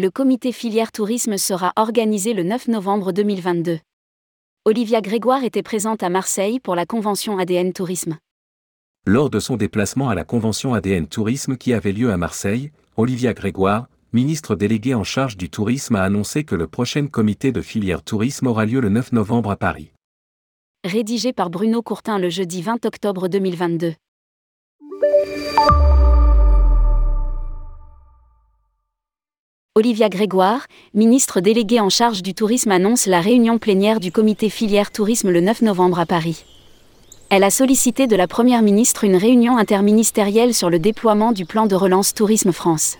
Le comité filière tourisme sera organisé le 9 novembre 2022. Olivia Grégoire était présente à Marseille pour la convention ADN Tourisme. Lors de son déplacement à la convention ADN Tourisme qui avait lieu à Marseille, Olivia Grégoire, ministre déléguée en charge du tourisme, a annoncé que le prochain comité de filière tourisme aura lieu le 9 novembre à Paris. Rédigé par Bruno Courtin le jeudi 20 octobre 2022. Olivia Grégoire, ministre déléguée en charge du tourisme, annonce la réunion plénière du comité filière tourisme le 9 novembre à Paris. Elle a sollicité de la Première ministre une réunion interministérielle sur le déploiement du plan de relance Tourisme France.